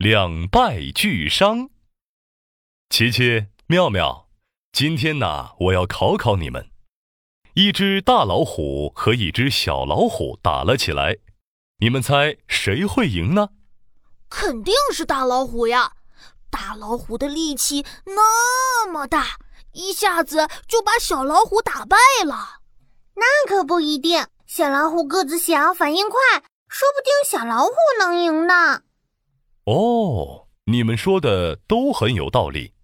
两败俱伤。琪琪、妙妙，今天呢，我要考考你们：一只大老虎和一只小老虎打了起来，你们猜谁会赢呢？肯定是大老虎呀！大老虎的力气那么大，一下子就把小老虎打败了。那可不一定，小老虎个子小，反应快，说不定小老虎能赢呢。哦，你们说的都很有道理。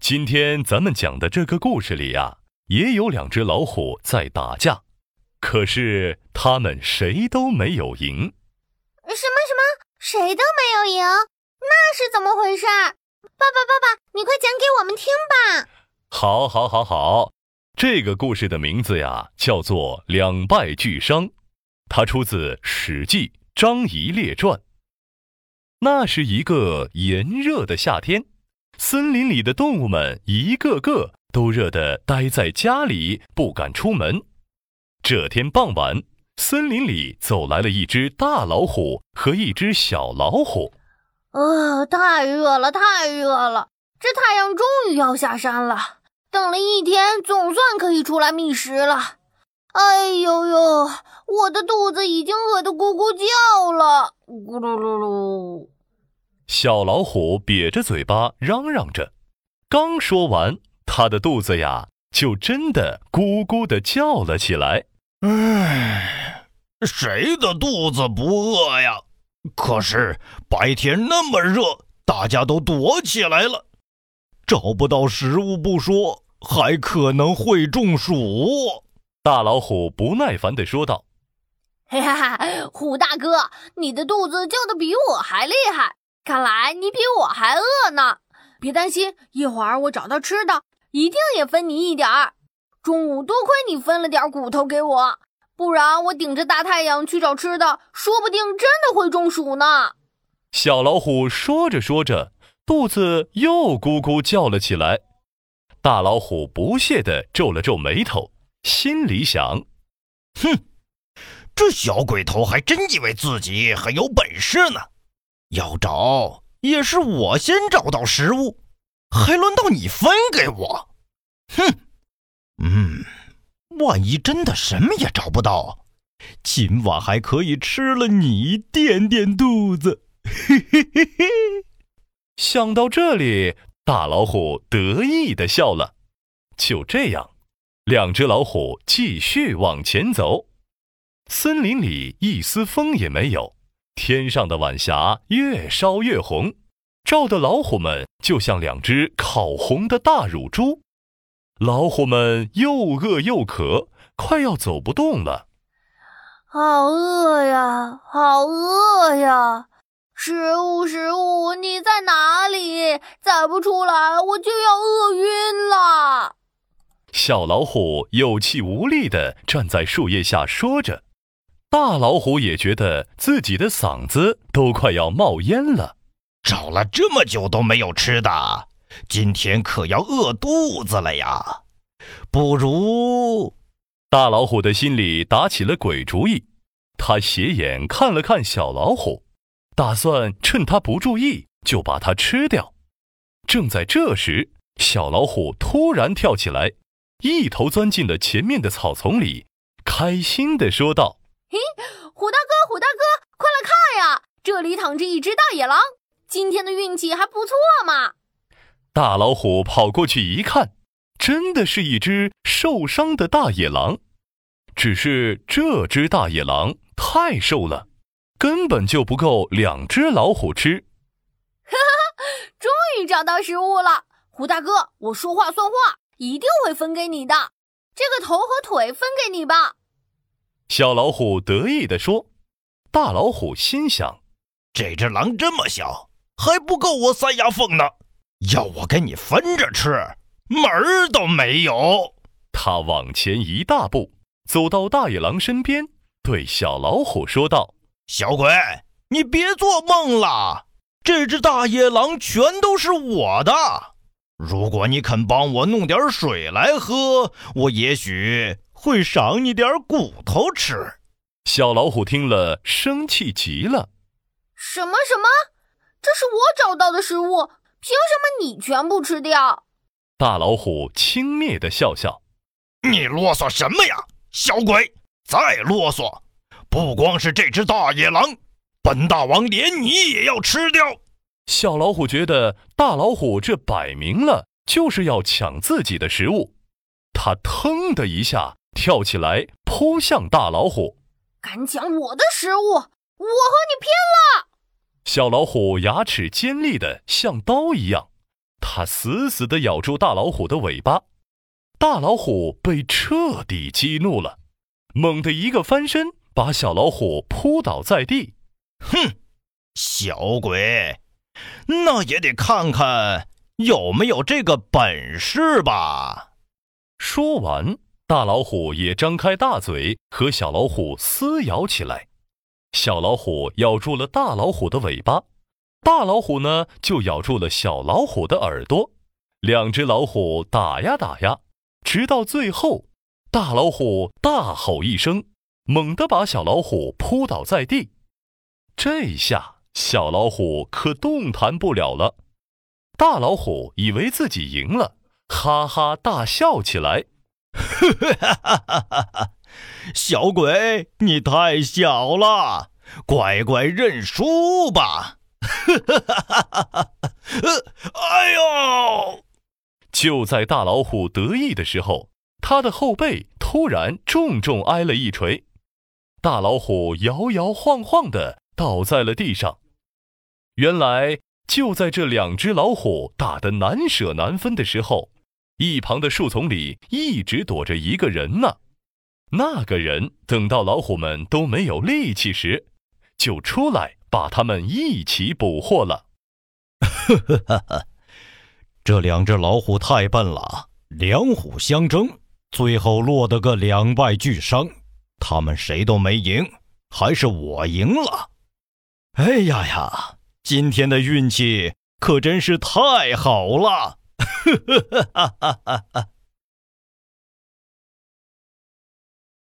今天咱们讲的这个故事里呀，也有两只老虎在打架，可是他们谁都没有赢。什么什么？谁都没有赢？那是怎么回事？爸爸，爸爸，你快讲给我们听吧！好，好，好，好。这个故事的名字呀，叫做《两败俱伤》，它出自《史记·张仪列传》。那是一个炎热的夏天，森林里的动物们一个个都热得待在家里，不敢出门。这天傍晚，森林里走来了一只大老虎和一只小老虎。啊，太热了，太热了！这太阳终于要下山了。等了一天，总算可以出来觅食了。哎呦呦，我的肚子已经饿得咕咕叫了，咕噜噜噜。小老虎瘪着嘴巴嚷嚷着，刚说完，它的肚子呀，就真的咕咕的叫了起来。唉，谁的肚子不饿呀？可是白天那么热，大家都躲起来了。找不到食物不说，还可能会中暑。大老虎不耐烦地说道：“哈哈哈，虎大哥，你的肚子叫的比我还厉害，看来你比我还饿呢。别担心，一会儿我找到吃的，一定也分你一点儿。中午多亏你分了点骨头给我，不然我顶着大太阳去找吃的，说不定真的会中暑呢。”小老虎说着说着。肚子又咕咕叫了起来，大老虎不屑地皱了皱眉头，心里想：“哼，这小鬼头还真以为自己很有本事呢。要找也是我先找到食物，还轮到你分给我？哼，嗯，万一真的什么也找不到，今晚还可以吃了你垫垫肚子。”嘿嘿嘿嘿。想到这里，大老虎得意的笑了。就这样，两只老虎继续往前走。森林里一丝风也没有，天上的晚霞越烧越红，照的老虎们就像两只烤红的大乳猪。老虎们又饿又渴，快要走不动了。好饿呀，好饿呀！食物，食物，你在哪里？再不出来，我就要饿晕了。小老虎有气无力地站在树叶下说着，大老虎也觉得自己的嗓子都快要冒烟了。找了这么久都没有吃的，今天可要饿肚子了呀！不如……大老虎的心里打起了鬼主意，他斜眼看了看小老虎。打算趁他不注意就把它吃掉。正在这时，小老虎突然跳起来，一头钻进了前面的草丛里，开心地说道：“嘿，虎大哥，虎大哥，快来看呀！这里躺着一只大野狼，今天的运气还不错嘛！”大老虎跑过去一看，真的是一只受伤的大野狼，只是这只大野狼太瘦了。根本就不够两只老虎吃。哈哈，终于找到食物了，胡大哥，我说话算话，一定会分给你的。这个头和腿分给你吧。小老虎得意地说。大老虎心想：这只狼这么小，还不够我塞牙缝呢。要我跟你分着吃，门儿都没有。他往前一大步，走到大野狼身边，对小老虎说道。小鬼，你别做梦了！这只大野狼全都是我的。如果你肯帮我弄点水来喝，我也许会赏你点骨头吃。小老虎听了，生气极了：“什么什么？这是我找到的食物，凭什么你全部吃掉？大老虎轻蔑的笑笑：“你啰嗦什么呀，小鬼！再啰嗦，不光是这只大野狼，本大王连你也要吃掉！”小老虎觉得大老虎这摆明了就是要抢自己的食物，它腾的一下跳起来扑向大老虎，敢抢我的食物，我和你拼了！小老虎牙齿尖利的像刀一样，它死死地咬住大老虎的尾巴，大老虎被彻底激怒了，猛地一个翻身，把小老虎扑倒在地。哼，小鬼！那也得看看有没有这个本事吧。说完，大老虎也张开大嘴和小老虎撕咬起来。小老虎咬住了大老虎的尾巴，大老虎呢就咬住了小老虎的耳朵。两只老虎打呀打呀，直到最后，大老虎大吼一声，猛地把小老虎扑倒在地。这下。小老虎可动弹不了了，大老虎以为自己赢了，哈哈大笑起来。哈哈哈哈哈！小鬼，你太小了，乖乖认输吧！哈哈哈哈哈！哎呦！就在大老虎得意的时候，他的后背突然重重挨了一锤，大老虎摇摇晃晃的。倒在了地上。原来就在这两只老虎打得难舍难分的时候，一旁的树丛里一直躲着一个人呢。那个人等到老虎们都没有力气时，就出来把他们一起捕获了。呵呵呵呵，这两只老虎太笨了，两虎相争，最后落得个两败俱伤，他们谁都没赢，还是我赢了。哎呀呀！今天的运气可真是太好了！哈哈哈哈哈哈！